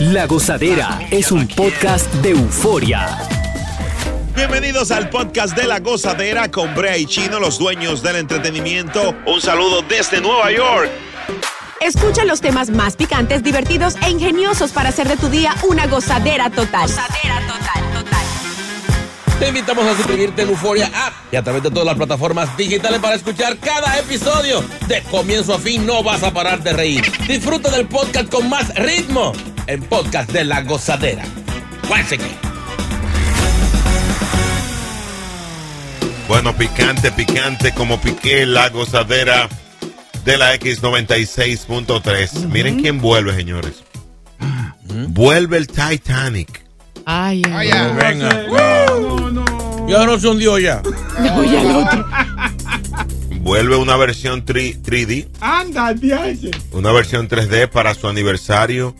La Gozadera es un podcast de euforia. Bienvenidos al podcast de La Gozadera con Brea y Chino, los dueños del entretenimiento. Un saludo desde Nueva York. Escucha los temas más picantes, divertidos e ingeniosos para hacer de tu día una gozadera total. Gozadera total, total. Te invitamos a suscribirte en Euforia App y a través de todas las plataformas digitales para escuchar cada episodio. De comienzo a fin no vas a parar de reír. Disfruta del podcast con más ritmo. En podcast de La Gozadera. Bueno, picante, picante, como piqué la gozadera de la X96.3. Miren quién vuelve, señores. Vuelve el Titanic. Ay, ya. Venga. No, no. Ya no se hundió ya. El otro. Vuelve una versión 3, 3D, Anda, una versión 3D para su aniversario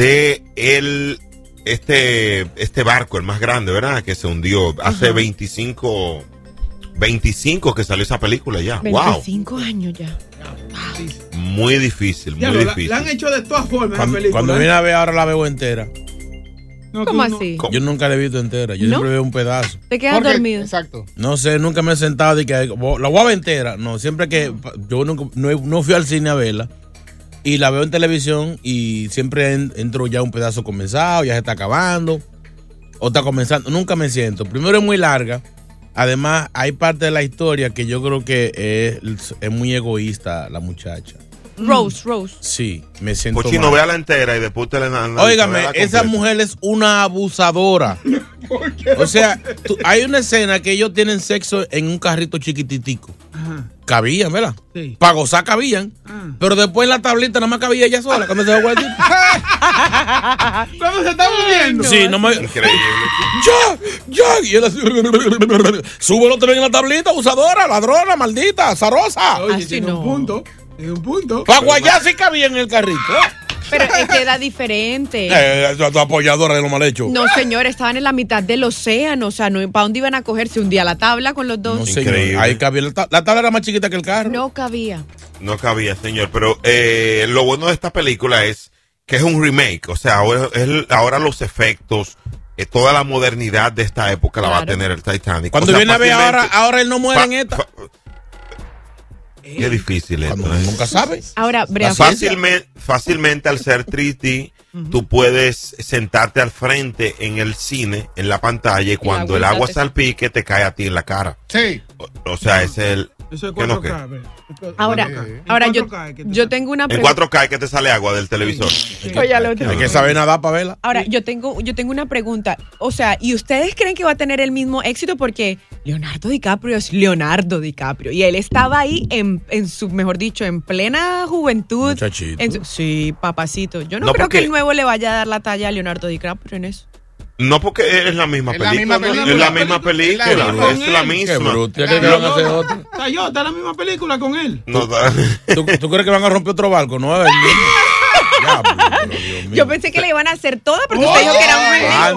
de el este este barco, el más grande, ¿verdad? Que se hundió hace 25 25 que salió esa película ya. Wow. 25 años ya. Muy difícil, muy Ya, la, difícil. la han hecho de todas formas esa Cuando, película. cuando viene a ver ahora la veo entera. No, ¿Cómo no. así? ¿Cómo? Yo nunca la he visto entera. Yo ¿No? siempre veo un pedazo. Te quedas Porque- dormido. Exacto. No sé, nunca me he sentado y que la voy a ver entera. No, siempre que yo nunca- no, no fui al cine a verla y la veo en televisión y siempre en- entro ya un pedazo comenzado, ya se está acabando o está comenzando. Nunca me siento. Primero es muy larga. Además, hay parte de la historia que yo creo que es, es muy egoísta la muchacha. Rose, Rose. Sí, me siento Cochino, mal. vea la entera y después te la analiza, Óigame, esa mujer es una abusadora. O sea, tú- hay una escena que ellos tienen sexo en un carrito chiquititico. Ajá. Cabían, ¿verdad? Sí. Para gozar cabían. Ah. Pero después en la tablita nada más cabía ella sola cuando se fue el ¿Cómo se está moviendo? Sí, no me. Increíble. ¡Ya! ¡Ya! Y él así. Súbelo también en la tablita, abusadora, ladrona, maldita, zarosa. Oye, Así tiene no. un punto. Tiene un punto. Para guayar sí cabía en el carrito. Pero es que era diferente. Eh, tu apoyadora de lo mal hecho. No, señor, estaban en la mitad del océano. O sea, no, ¿para dónde iban a cogerse un día la tabla con los No, dos? señor. Increíble. Ahí cabía la, ta- la tabla era más chiquita que el carro. No cabía. No cabía, señor. Pero eh, lo bueno de esta película es que es un remake. O sea, ahora, es- ahora los efectos, eh, toda la modernidad de esta época la va a tener el Titanic. Cuando O sea, viene a ver ahora, ahora él no muere en esta. Qué difícil esto. ¿eh? nunca sabes. Ahora, Brea, Así es. Fácilmente, fácilmente al ser 3D, tú puedes sentarte al frente en el cine, en la pantalla, y cuando el agua salpique, te cae a ti en la cara. Sí. O, o sea, es el. Eso es ¿qué no 4K. qué? ve. ahora, En ahora yo, 4K que te yo tengo una En pregunta. 4K que te sale agua del televisor. Oye, otro. Hay que saber nada para verla. Ahora, yo tengo, yo tengo una pregunta. O sea, ¿y ustedes creen que va a tener el mismo éxito? Porque Leonardo DiCaprio es Leonardo DiCaprio. Y él estaba ahí en, en su, mejor dicho, en plena juventud. Muchachito. En su- sí, papacito. Yo no, No, creo porque- que el nuevo le vaya a dar la talla a Leonardo DiCaprio en eso. No porque es la misma Es la película. misma ¿no? película. Es la misma película. película. Es la Es misma. la Qué Qué misma. bruto. ¿Qué que van a hacer la película con él. No, da- ¿Tú, tú crees que van a romper otro barco? No, pero Dios mío. Yo pensé que le iban a hacer toda porque usted dijo que era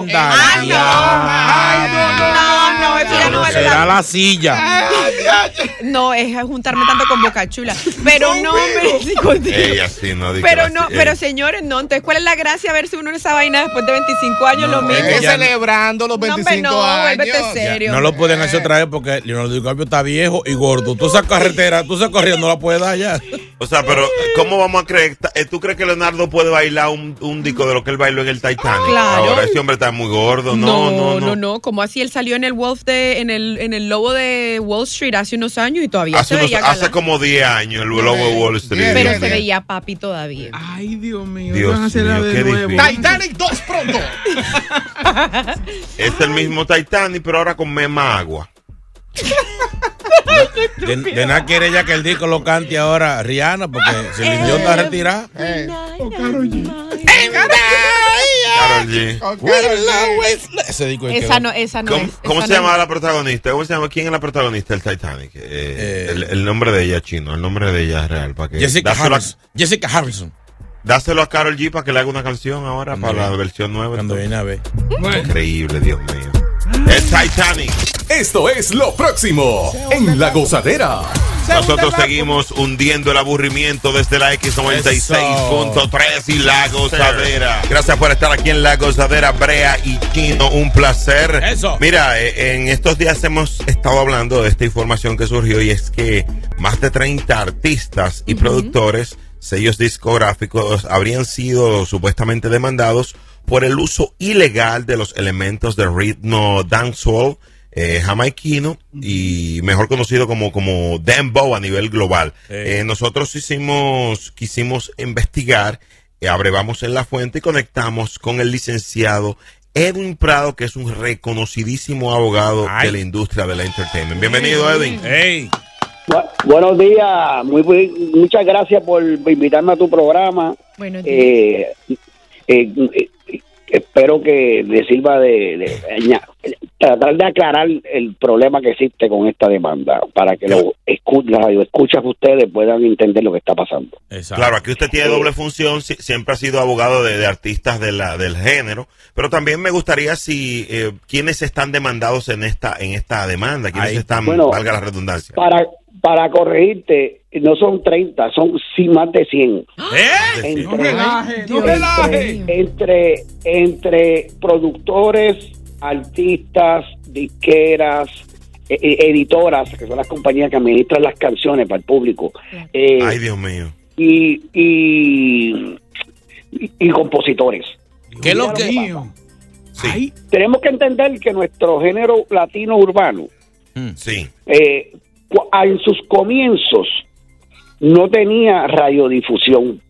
un. Anda, Ah, no. diablo. No, no, eso ya no vale Será la la No, es juntarme tanto con Boca Chula. Pero no, me no. Pero no, pero señores, no. Entonces, ¿cuál es la gracia verse uno en esa vaina después de 25 años? No, lo mismo. Es celebrando los No, hombre, 25 no, años. Ya, serio. No lo pueden hacer otra vez porque Leonardo DiCaprio está viejo y gordo. Tú esa carretera, tú esa corrida no la puedes dar ya. O sea, pero ¿cómo vamos a creer? Eh, ¿Tú crees que Leonardo puede bailar un, un disco de lo que él bailó en el Titanic? Claro. Ahora ese hombre está muy gordo. No, no, no. no, Como así él salió en el Wolf de, en el, en el lobo de Wall Street hace unos años y todavía Hace, se unos- veía hace como 10 años el lobo de Wall Street. Pero se veía papi todavía. Ay, Dios mío. Dios van a hacerla mío, de qué nuevo. difícil. Titanic 2 pronto. Es el mismo Titanic, pero ahora con más agua. De, de nada quiere ella que el disco lo cante ahora Rihanna porque si el idiota está retirado. Eh, Oh, Karol G. Karol G. con Karol G. Ese disco es Esa que- no, esa no ¿Cómo, es. cómo esa se no llama es. la protagonista? ¿Cómo se llama? ¿Quién es la protagonista del Titanic? Eh, Eh, el, el nombre de ella chino, el nombre de ella es real. Para que Jessica dáselo, a, Harrison. Jessica Harrison. dáselo a Carol G para que le haga una canción ahora Cuando para la versión nueva. Cuando viene a ver. Increíble, Dios mío. El Titanic. Esto es lo próximo en La Gozadera. Nosotros seguimos hundiendo el aburrimiento desde la X96.3 y La Gozadera. Gracias por estar aquí en La Gozadera, Brea y Kino. Un placer. Eso. Mira, eh, en estos días hemos estado hablando de esta información que surgió y es que más de 30 artistas y productores, sellos discográficos, habrían sido supuestamente demandados por el uso ilegal de los elementos de ritmo dancehall eh, jamaiquino y mejor conocido como, como dembow a nivel global. Eh, nosotros hicimos, quisimos investigar, eh, abrevamos en la fuente y conectamos con el licenciado Edwin Prado, que es un reconocidísimo abogado Ay. de la industria del entertainment. Bienvenido, Edwin. Ey. Bu- buenos días, muy, muy- muchas gracias por invitarme a tu programa. Buenos días. Eh, eh, eh, espero que le sirva de, de aña- tratar de aclarar el problema que existe con esta demanda para que los escu- las escuchas ustedes puedan entender lo que está pasando. Exacto. Claro, aquí usted tiene doble función, si- siempre ha sido abogado de, de artistas de la, del género, pero también me gustaría si eh, quiénes están demandados en esta en esta demanda, quiénes Ahí. están, Bueno, valga la redundancia. Para para corregirte, no son 30, son sí más de 100. ¿Eh? Decir, No relaje, no relaje. entre entre productores, artistas, disqueras, eh, eh, editoras, que son las compañías que administran las canciones para el público, eh, Ay, Dios mío. y, y, y- y compositores. ¿Qué es lo que.? mío. Sí. Tenemos que entender que nuestro género latino urbano, Sí. eh, en sus comienzos, no tenía radiodifusión.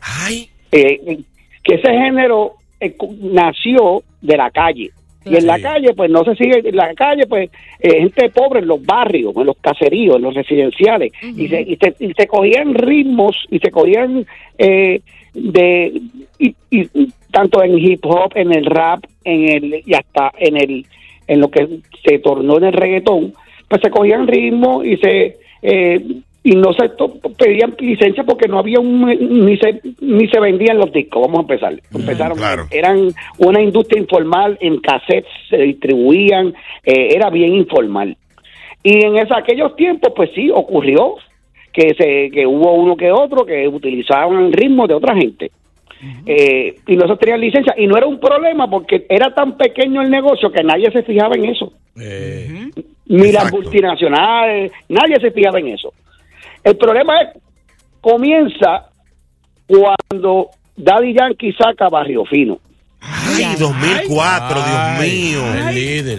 Ay, eh, que ese género eh, nació de la calle. Y en la calle, pues no se sigue, en la calle, pues eh, gente pobre en los barrios, en los caseríos, en los residenciales, y, se, y, se, y se cogían ritmos y se cogían eh, de, y tanto en hip hop, en el rap, en el, y hasta en el, en lo que se tornó en el reggaetón, pues se cogían ritmos y se, eh, y no se pedían licencia porque no había un, ni se, ni se vendían los discos, vamos a empezar. Empezaron, claro. eran una industria informal, en cassettes se distribuían, eh, era bien informal. Y en esa, aquellos tiempos, pues sí, ocurrió que se que hubo uno que otro que utilizaban el ritmo de otra gente. Eh, y no se tenían licencia. Y no era un problema porque era tan pequeño el negocio que nadie se fijaba en eso. Eh, Ni las Exacto. multinacionales, nadie se fijaba en eso. El problema es, comienza cuando Daddy Yankee saca Barrio Fino. ay, 2004, Dios ay, mío. El líder.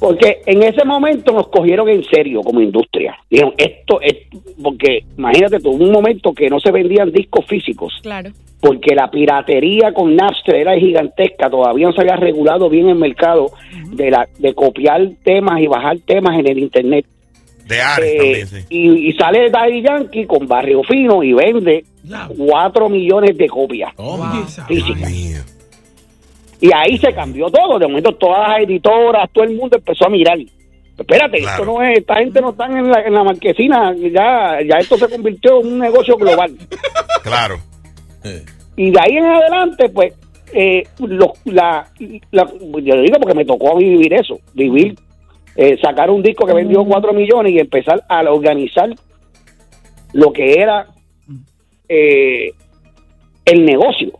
Porque en ese momento nos cogieron en serio como industria. Dijeron, esto es, porque imagínate tú, un momento que no se vendían discos físicos, Claro. porque la piratería con Napster era gigantesca, todavía no se había regulado bien el mercado de, la, de copiar temas y bajar temas en el Internet. De Ares Eh, también, sí. y, y sale Daddy Yankee con Barrio Fino y vende Ya. 4 millones de copias esa físicas. Y ahí se cambió todo. De momento todas las editoras, todo el mundo empezó a mirar. Espérate, Claro. esto no es, esta gente no está en la, en la marquesina, ya, ya esto se convirtió en un negocio global. Claro. Eh, Y de ahí en adelante, pues, eh, los- la, la- yo lo digo porque me tocó vivir eso, vivir, eh, sacar un disco que vendió 4 millones y empezar a organizar lo que era eh, el negocio,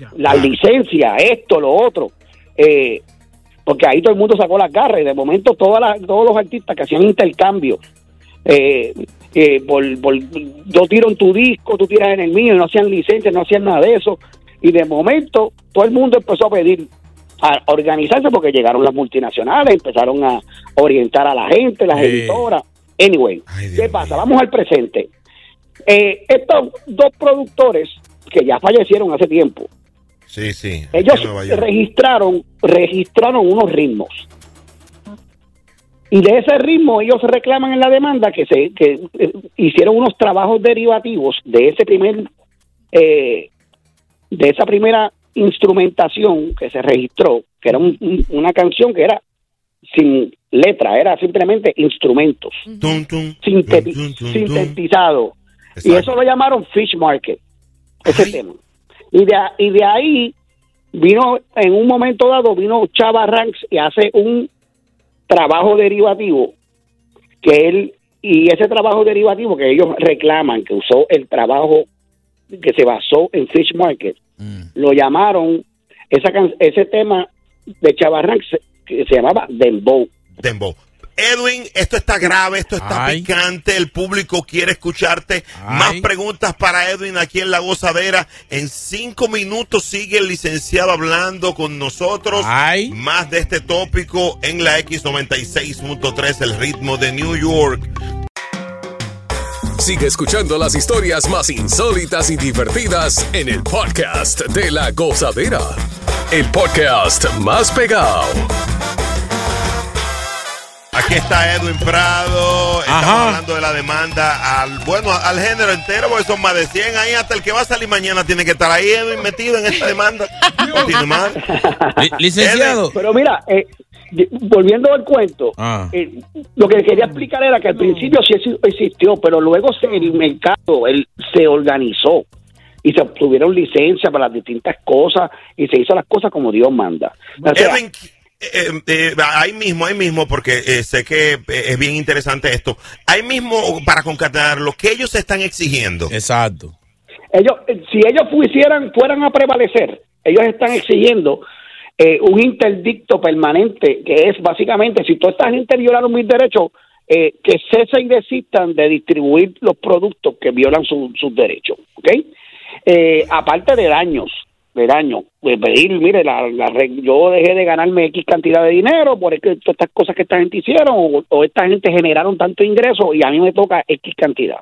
Ya. la licencia, esto, lo otro. Eh, porque ahí todo el mundo sacó las garras y de momento todas las- todos los artistas que hacían intercambios eh, eh, por, por- yo tiro en tu disco, tú tiras en el mío y no hacían licencia, no hacían nada de eso y de momento todo el mundo empezó a pedir a organizarse porque llegaron las multinacionales, empezaron a orientar a la gente, las editoras. Anyway, Ay, ¿qué pasa? mío. Vamos al presente. Eh, estos dos productores que ya fallecieron hace tiempo, Sí, sí. ellos registraron registraron unos ritmos y de ese ritmo ellos reclaman en la demanda que se que eh, hicieron unos trabajos derivativos de ese primer eh, de esa primera instrumentación que se registró que era un- un- una canción que era sin letra era simplemente instrumentos Tum, tum, sinteti- tum, tum, tum, tum. sintetizado y eso lo llamaron Fish Market, ese Ay. tema. Y de, y de ahí vino, en un momento dado, vino Chava Ranks y hace un trabajo derivativo que él y ese trabajo derivativo que ellos reclaman, que usó el trabajo que se basó en Fish Market, Mm. lo llamaron, esa ese tema de Chavarrán se, que se llamaba Dembow. Dembow. Edwin, esto está grave, esto está Ay. picante, el público quiere escucharte. Ay. Más preguntas para Edwin aquí en La Gozadera. En cinco minutos sigue el licenciado hablando con nosotros. Ay. Más de este tópico en la X96.3, el ritmo de New York. Sigue escuchando las historias más insólitas y divertidas en el podcast de la gozadera. El podcast más pegado. Aquí está Edwin Prado. Estamos Ajá. hablando de la demanda al, bueno, al género entero, porque son más de 100 ahí. Hasta el que va a salir mañana tiene que estar ahí, Edwin, metido en esta demanda. Licenciado. Pero mira, eh, volviendo al cuento, Ah. eh, lo que quería explicar era que al principio sí exi- existió, pero luego se- el mercado él, se organizó y se obtuvieron licencias para las distintas cosas y se hizo las cosas como Dios manda. O sea, Edwin, eh, eh, ahí mismo, ahí mismo, porque eh, sé que eh, es bien interesante esto. Ahí mismo, para concatenar lo que ellos están exigiendo. Exacto. ellos, eh, si ellos fueran, fueran a prevalecer, ellos están exigiendo eh, un interdicto permanente, que es básicamente, si toda esta gente violaron mis derechos, eh, que cesen y desistan de distribuir los productos que violan su- sus derechos, ¿ok? Eh, aparte de daños, de daño, de pedir, mire, la, la re- yo dejé de ganarme X cantidad de dinero por es que todas estas cosas que esta gente hicieron o, o esta gente generaron tanto ingreso y a mí me toca X cantidad.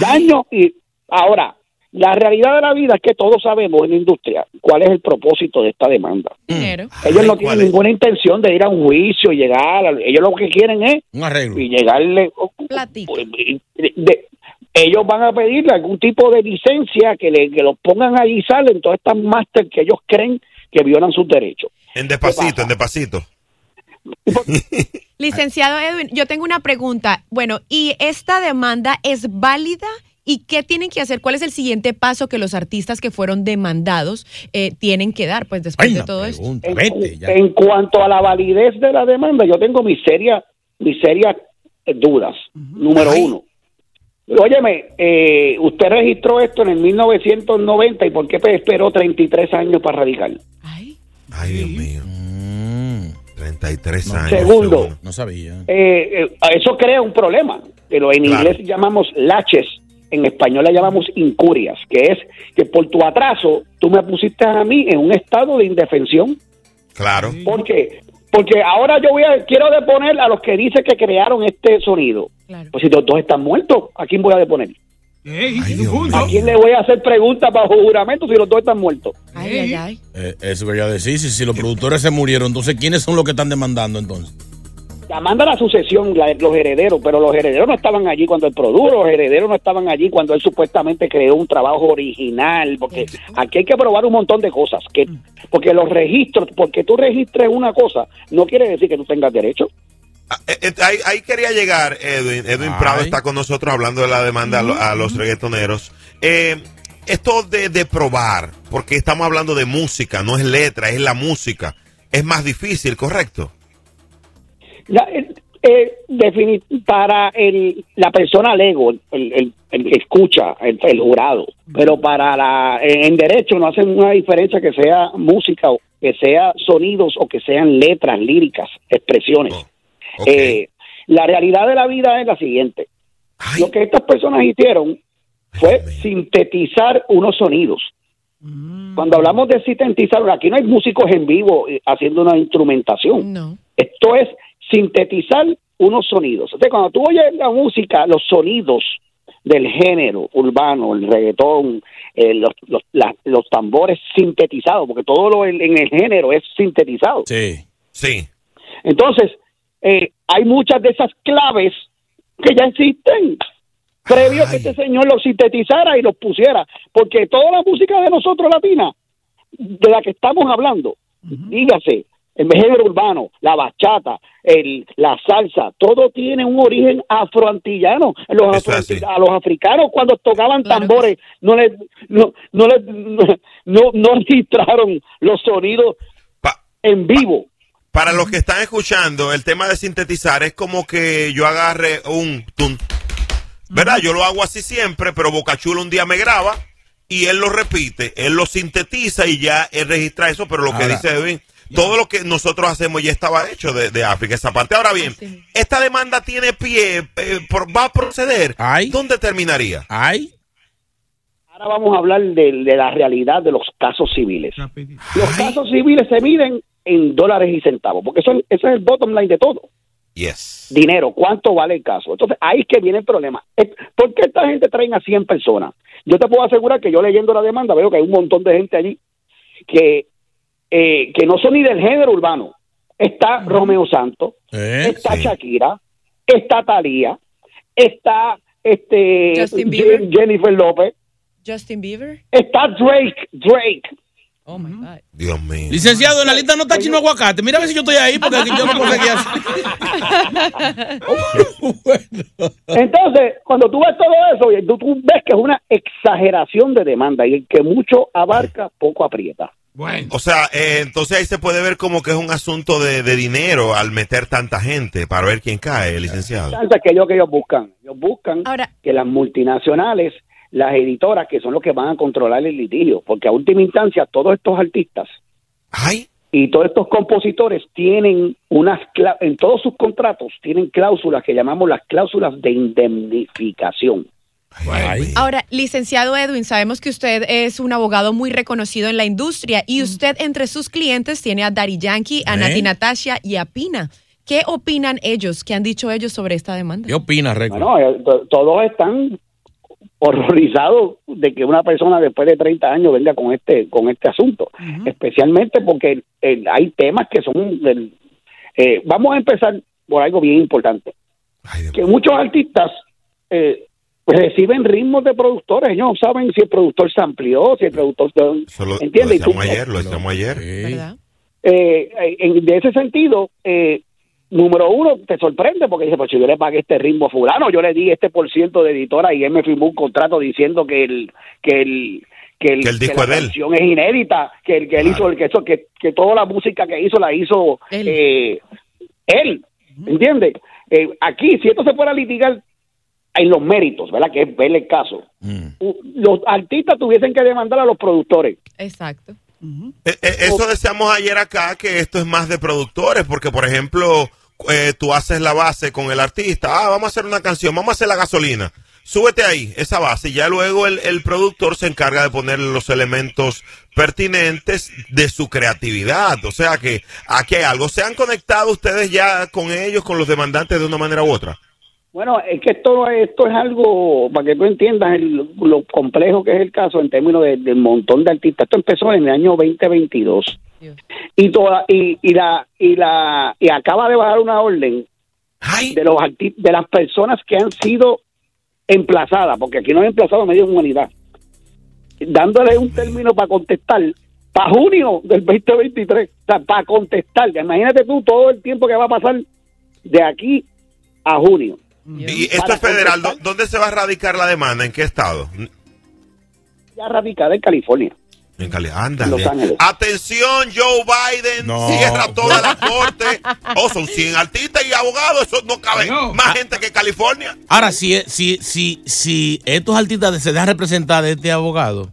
Daño y ahora, la realidad de la vida es que todos sabemos en la industria cuál es el propósito de esta demanda. Dinero. Ellos no ¿cuál tienen ninguna intención de ir a un juicio y llegar, a- ellos lo que quieren es Un arreglo. y llegarle Platica. pues, de- de- ellos van a pedirle algún tipo de licencia que le que los pongan allí y salen todas estas máster que ellos creen que violan sus derechos. En despacito, en despacito. Licenciado Edwin, yo tengo una pregunta. Bueno, ¿y esta demanda es válida? ¿Y qué tienen que hacer? ¿Cuál es el siguiente paso que los artistas que fueron demandados eh, tienen que dar? Pues después Ay, de todo esto. pregunta. En, Vete ya. en cuanto a la validez de la demanda, yo tengo mis serias mis serias dudas. Número Ay. uno. Óyeme, eh, usted registró esto en el 1990 y ¿por qué esperó 33 años para radicar? Ay, Ay, Dios mío. Mm, 33 No. años. Segundo. seguro. no sabía. Eh, eh, eso crea un problema, que lo en Claro. inglés llamamos laches, en español le llamamos incurias, que es que por tu atraso tú me pusiste a mí en un estado de indefensión. Claro. ¿Por qué? Porque ahora yo voy a, quiero deponer a los que dicen que crearon este sonido. Claro. Pues si los dos están muertos, ¿a quién voy a deponer? Ey, Ay. ¿A quién le voy a hacer preguntas bajo juramento si los dos están muertos? Ay, ay, ay. Eh, eso quería decir. Si, si los productores se murieron, entonces, ¿quiénes son los que están demandando entonces? La manda la sucesión, la- los herederos, pero los herederos no estaban allí cuando él produjo, los herederos no estaban allí cuando él supuestamente creó un trabajo original, porque aquí hay que probar un montón de cosas, que porque los registros, porque tú registres una cosa, no quiere decir que tú tengas derecho. Ah, eh, eh, ahí, ahí quería llegar, Edwin. Edwin Ay. Prado está con nosotros hablando de la demanda a, lo- a los reggaetoneros. Eh, esto de, de probar, porque estamos hablando de música, no es letra, es la música. Es más difícil, ¿correcto? La- eh, eh, para el, la persona lego, el, el- el que escucha, el, el jurado, pero para la en, en derecho no hacen una diferencia que sea música, o que sea sonidos o que sean letras, líricas, expresiones. Oh, Eh, la realidad de la vida es la siguiente. Ay, Lo que estas personas hicieron fue sintetizar unos sonidos. Cuando hablamos de sintetizar, aquí no hay músicos en vivo eh, haciendo una instrumentación. No. Esto es sintetizar unos sonidos. Entonces, cuando tú oyes la música, los sonidos del género urbano, el reggaetón, eh, los, los, la- los tambores sintetizados, porque todo lo en, en el género es sintetizado. Sí. sí. Entonces, eh, hay muchas de esas claves que ya existen previo que Ay. este señor los sintetizara y los pusiera, porque toda la música de nosotros latina, de la que estamos hablando, dígase, el género urbano, la bachata, el, la salsa, todo tiene un origen afroantillano. Los Eso es afroanti- así. a los africanos cuando tocaban Claro que tambores no les no no les no, no, no registraron los sonidos Pa- en vivo. Para los que están escuchando, el tema de sintetizar es como que yo agarre un tun. ¿Verdad? Yo lo hago así siempre, pero Bocachulo un día me graba y él lo repite, él lo sintetiza y ya él registra eso, pero lo que dice Edwin, todo lo que nosotros hacemos ya estaba hecho de, de África, esa parte. Ahora bien, esta demanda tiene pie, eh, por- va a proceder. Ay. ¿Dónde terminaría? Ay, Ahora vamos a hablar de, de la realidad de los casos civiles. Los casos civiles se miden en dólares y centavos, porque eso, es- ese es el bottom line de todo. Yes. Dinero, ¿cuánto vale el caso? Entonces, ahí es que viene el problema. Es- ¿Por qué esta gente traen a 100 personas? Yo te puedo asegurar que yo leyendo la demanda veo que hay un montón de gente allí que, eh, que no son ni del género urbano. Está Romeo Santos, ¿eh? está Sí. Shakira, está Talía, está este Justin Bieber. Je- Jennifer López, Justin Bieber. está Drake, Drake. Oh my God. Dios mío. Licenciado, en la lista no está chino aguacate. Mira a ver si yo estoy ahí porque yo no puedo seguir así. Entonces, cuando tú ves todo eso, y tú, tú ves que es una exageración de demanda y el que mucho abarca, poco aprieta. Bueno. O sea, eh, entonces ahí se puede ver como que es un asunto de, de dinero al meter tanta gente para ver quién cae, licenciado. Entonces, que es lo que ellos buscan? Ellos buscan Ahora- que las multinacionales, las editoras, que son los que van a controlar el litigio, porque a última instancia todos estos artistas Ay, y todos estos compositores tienen unas en todos sus contratos tienen cláusulas que llamamos las cláusulas de indemnificación. Ay. Ahora, licenciado Edwin, sabemos que usted es un abogado muy reconocido en la industria y usted entre sus clientes tiene a Daddy Yankee, a ¿Eh? Nati Natasha y a Pina. ¿Qué opinan ellos? ¿Qué han dicho ellos sobre esta demanda? ¿Qué opinas, Reco? Bueno, eh, to- todos están horrorizados de que una persona después de 30 años venga con este con este asunto, especialmente porque eh, hay temas que son del, eh, vamos a empezar por algo bien importante, ay, que muchos artistas eh, pues reciben ritmos de productores, ellos no saben si el productor se amplió, si el productor Eso lo, lo ¿entiendes? Y tú- decíamos ayer, lo decíamos ayer. Eh, en- de ese sentido, eh, número uno, te sorprende porque dice, pues si yo le pagué este ritmo a fulano, yo le di este por ciento de editora y él me firmó un contrato diciendo que el que el que el, Que el disco la es de él. canción es inédita, que el que él hizo, el que eso, que, que toda la música que hizo la hizo Él. eh, él, ¿entiendes? Eh, aquí, si esto se fuera a litigar en los méritos, ¿verdad? Que es ver el caso. Mm. Los artistas tuviesen que demandar a los productores. Exacto. Eh, eh, eso decíamos ayer acá, que esto es más de productores, porque por ejemplo, eh, tú haces la base con el artista, ah, vamos a hacer una canción, vamos a hacer la gasolina, súbete ahí, esa base, y ya luego el, el productor se encarga de poner los elementos pertinentes de su creatividad, o sea que aquí hay algo, ¿se han conectado ustedes ya con ellos, con los demandantes de una manera u otra? Bueno, es que esto, esto es algo, para que tú entiendas el- lo complejo que es el caso en términos de- del montón de artistas. Esto empezó en el año 2022 Dios. y toda y, y la y la y acaba de bajar una orden Ay, de los arti- de las personas que han sido emplazadas, porque aquí no hay emplazado medio humanidad, dándole un término para contestar para junio del 2023, o sea, para contestar. Imagínate tú todo el tiempo que va a pasar de aquí a junio. Y esto es federal, contestar. ¿dó- ¿dónde se va a radicar la demanda? ¿En qué estado? Ya radicada en California. En Cali, ándale. Atención, Joe Biden No. cierra toda la corte. Oh, son 100 artistas y abogados, eso no cabe No. más gente que California. Ahora, si, si, si, si estos artistas se dejan representar de este abogado,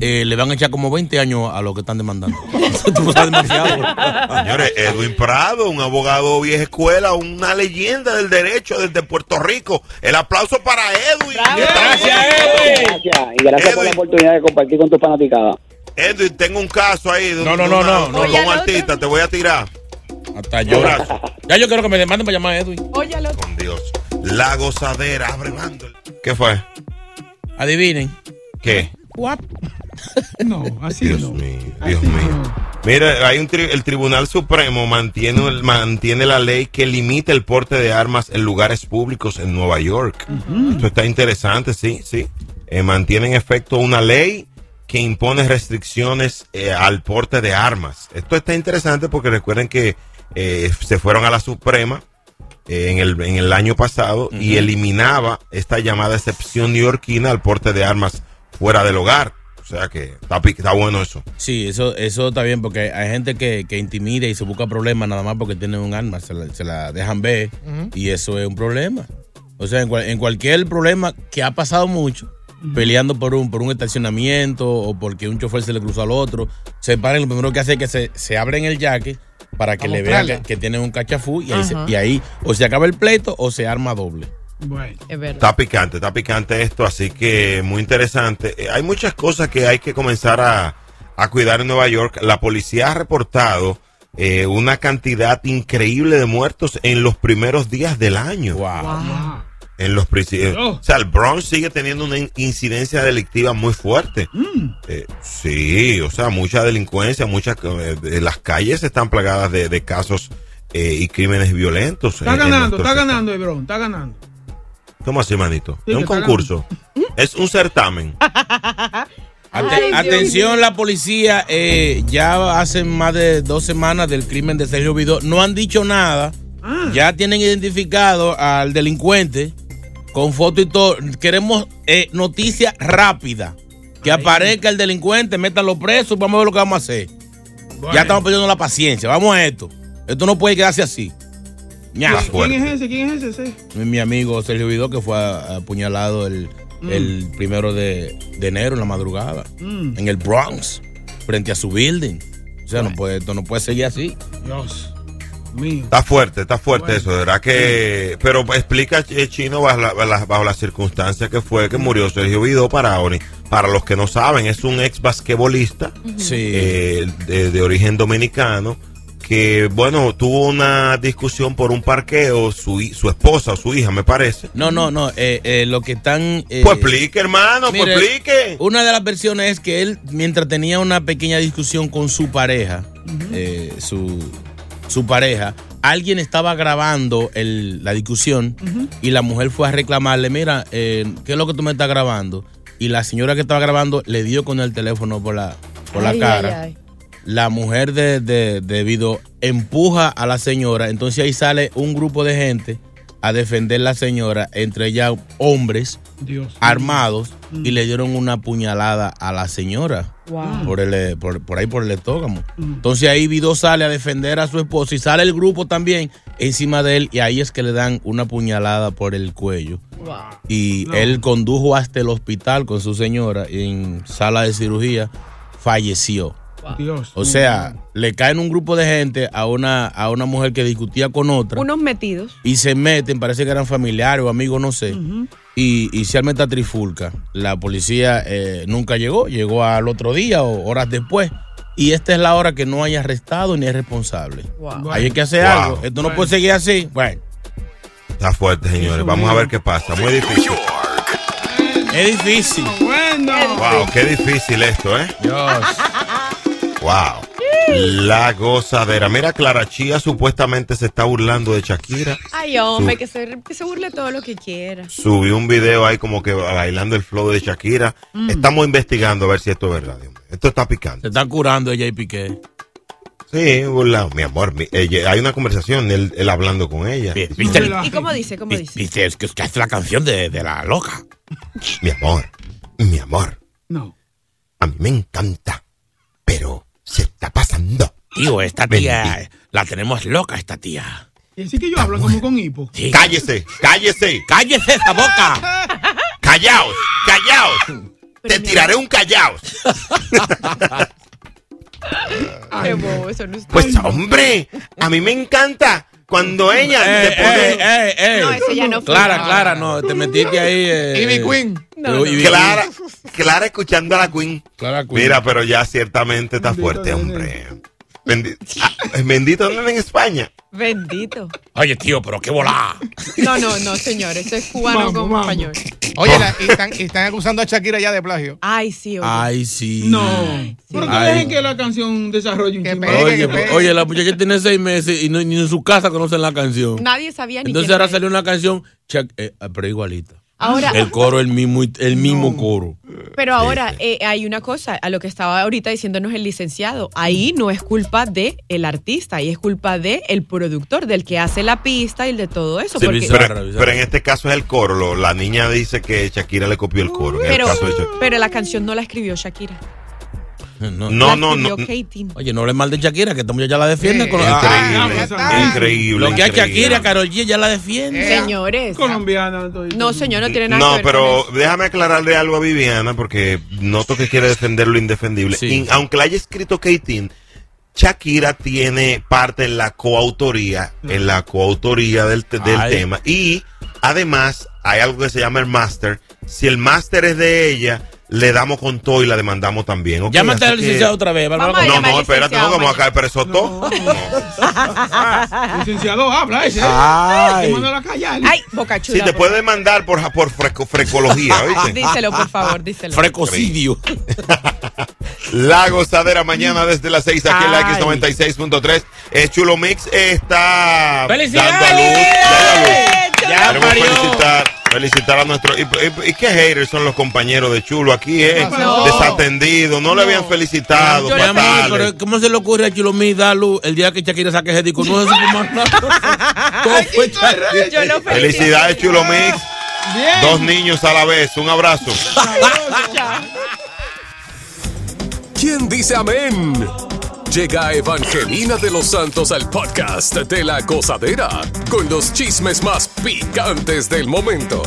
eh, le van a echar como 20 años a los que están demandando. Señores, Edwin Prado, un abogado vieja escuela, una leyenda del derecho desde Puerto Rico. El aplauso para Edwin. Gracias, Edwin. Gracias. Y gracias por la oportunidad de compartir con tu fanaticada. Edwin, tengo un caso ahí. de No, un- no, no, no, no. un Oye, al otro. artista, te voy a tirar. Hasta yo. Ya yo quiero que me demanden para llamar a Edwin. Óyalo. Con Dios. La gozadera, abre bando. ¿Qué fue? Adivinen. ¿Qué? Guap. No, así Dios no. mío, Dios Así mío. no. Mira, hay un tri- el Tribunal Supremo mantiene, el- mantiene la ley que limita el porte de armas en lugares públicos en Nueva York. Esto está interesante, sí, sí. Eh, mantiene en efecto una ley que impone restricciones eh, al porte de armas. Esto está interesante porque recuerden que eh, se fueron a la Suprema eh, en, el, en el año pasado y eliminaba esta llamada excepción neoyorquina al porte de armas fuera del hogar. O sea que está, pi- está bueno eso. Sí, eso, eso está bien porque hay gente que, que intimida y se busca problemas nada más porque tienen un arma, se la, se la dejan ver y eso es un problema. O sea, en, cual- en cualquier problema que ha pasado mucho, peleando por un, por un estacionamiento o porque un chofer se le cruzó al otro, se paran, lo primero que hace es que se, se abren el jaque para que A le vean que, que tienen un cachafú y ahí, se- Ajá. y ahí o se acaba el pleito o se arma doble. Bueno. Es verdad. Está picante, está picante esto, así que muy interesante. Eh, Hay muchas cosas que hay que comenzar a, a cuidar en Nueva York. La policía ha reportado eh, una cantidad increíble de muertos en los primeros días del año. Wow. En los Oh. O sea, el Bronx sigue teniendo una in- incidencia delictiva muy fuerte. Eh, sí, o sea, mucha delincuencia, muchas eh, de las calles están plagadas de, de casos eh, y crímenes violentos. Está ganando, está ganando, Hebron, está ganando. ¿Cómo así, manito? Sí, es un concurso. Es un certamen. Ate- Ay, Dios atención, la policía eh, ya hace más de dos semanas del crimen de Sergio Vidó. No han dicho nada. Ah. Ya tienen identificado al delincuente con foto y todo. Queremos eh, noticia rápida. Que aparezca el delincuente, métanlo preso, vamos a ver lo que vamos a hacer. Bueno. Ya estamos perdiendo la paciencia. Vamos a esto. Esto no puede quedarse así. ¿Quién es ese? ¿Quién es ese? Mi amigo Sergio Vidó que fue apuñalado el, el primero de, de enero en la madrugada. Mm, en el Bronx, frente a su building. O sea, no puede, esto no puede seguir así. Dios mío. Está fuerte, está fuerte Bueno. eso, de verdad que... Pero explica, eh, Chino, bajo la, bajo la- bajo la circunstancia que fue que murió Sergio Vidó para, ori- para los que no saben, es un ex basquetbolista Sí. eh, de, de origen dominicano que, bueno, tuvo una discusión por un parqueo, su, su esposa o su hija, me parece. no, no, no. eh, eh, lo que están. eh, Pues explique, hermano, pues explique. Una de las versiones es que él, mientras tenía una pequeña discusión con su pareja, eh, su, su pareja, alguien estaba grabando el- la discusión y la mujer fue a reclamarle, mira, eh, ¿qué es lo que tú me estás grabando? Y la señora que estaba grabando le dio con el teléfono por la, por Ay, la cara. ay, ay. la mujer de, de, de Vido empuja a la señora, entonces ahí sale un grupo de gente a defender la señora, entre ellas hombres Dios. armados, y le dieron una puñalada a la señora Wow. por, el, por, por ahí por el estómago. Entonces ahí Vido sale a defender a su esposa y sale el grupo también encima de él y ahí es que le dan una puñalada por el cuello. Wow. Y No. él condujo hasta el hospital con su señora en sala de cirugía, falleció. Dios. O sea, le caen un grupo de gente a una, a una mujer que discutía con otra Unos metidos. y se meten, parece que eran familiares o amigos, no sé, y, y se arma esta trifulca. La policía eh, nunca llegó, llegó al otro día o horas después. Y esta es la hora que no hay arrestado ni es responsable. Wow. Bueno. Ahí hay que hacer Wow. algo. Esto no puede seguir así. Bueno, Está fuerte, señores. Vamos a ver qué pasa. Muy difícil. es difícil. Bueno. Wow, qué difícil esto, ¿eh? Dios. Wow. La gozadera. Mira, Clara Chía supuestamente se está burlando de Shakira. Ay, hombre, Su- que se, que se burle todo lo que quiera. Subió un video ahí como que bailando el flow de Shakira. Estamos investigando a ver si esto es verdad. Dios mío. Esto está Se picante. está curando ella y Piqué. Sí, burlado. Mi amor, mi- ella- hay una conversación, él, él hablando con ella. ¿Viste, el- Relaje. ¿Y cómo dice? ¿Cómo dice? viste es que usted hace la canción de, de la loca? Mi amor, mi amor, No. a mí me encanta, pero se está pasando. Tío, esta tía, la tenemos loca, esta tía. Y así que yo hablo como con hipo. Sí. Cállese, cállese, ¡Cállese esa boca! callaos, callaos. Te mira- tiraré un callaos. Qué bobo, eso no está. Pues hombre, a mí me encanta cuando ella ¡Eh, se pone... eh, eh, eh! No, ese ya no fue. Clara, Clara, no, te metiste ahí. Eh, Ivy eh, Queen. No, no. Ivy Clara, Clara escuchando a la Queen. Clara Queen. Mira, pero ya ciertamente está Bendito fuerte, nene. hombre. Ah, bendito en España. Bendito. Oye, tío, pero qué volá. No, no, no, señor. Eso es cubano Vamos, vamos. español. Oye, la- y, están, y están acusando a Shakira ya de plagio. Ay, sí, oye. Ay, sí. No. Pero que dejen que la canción desarrolle un pegue, Oye, que pegue. oye, la muchacha tiene seis meses y no- ni en su casa conocen la canción. Nadie sabía ni Entonces ahora salió una canción, eh, pero igualita. Ahora, El coro, el mismo, el mismo coro. pero ahora eh, hay una cosa, a lo que estaba ahorita diciéndonos el licenciado, ahí no es culpa de el artista, ahí es culpa de el productor, del que hace la pista y de todo eso. Sí, porque- Bizarra, Pero, bizarra. pero en este caso es el coro. lo- la niña dice que Shakira le copió el coro. En pero, el caso de Shakira. pero la canción no la escribió Shakira. No, No, no, no. Oye, no le mal de Shakira, que esta mujer ya la defiende. Sí, con- Increíble. Ah, increíble. Lo que hay. Shakira, Karol G ya la defiende. Señores. Colombiana. No, señor, no tiene nada No, que ver pero con eso. déjame aclararle algo a Viviana porque noto que quiere defender lo indefendible. Sí. Aunque la haya escrito Katie, Shakira tiene parte en la coautoría, en la coautoría del, te- del Ay. tema. Y además hay algo que se llama el máster. Si el máster es de ella, le damos con todo y la demandamos también. ¿ok? Llámate al que- licenciado otra vez. Vamos a No, no, espérate, no, vamos a caer preso todo. Licenciado, habla ese. Ay. A callar. Ay, boca chula. Si te puede mandar por, por freco- frecología. Díselo, por favor, díselo. Frecocidio. La gozadera mañana desde las 6 aquí en la Ay. X96.3. Eh, Chulo Mix está ¡Felicidades! dando a luz. Ya Queremos parió. felicitar, felicitar a nuestro. Y, y- y qué haters son los compañeros de Chulo aquí, eh? No. Desatendidos, no, le habían felicitado. Pero ¿cómo se le ocurre a Chulomí dar luz el día que Shakira saque ese disco? No felicito. Felicidades, Chulo Mix. Bien. Dos niños a la vez. Un abrazo. ¿Quién dice amén? Llega Evangelina de los Santos al podcast de la gozadera con los chismes más picantes del momento.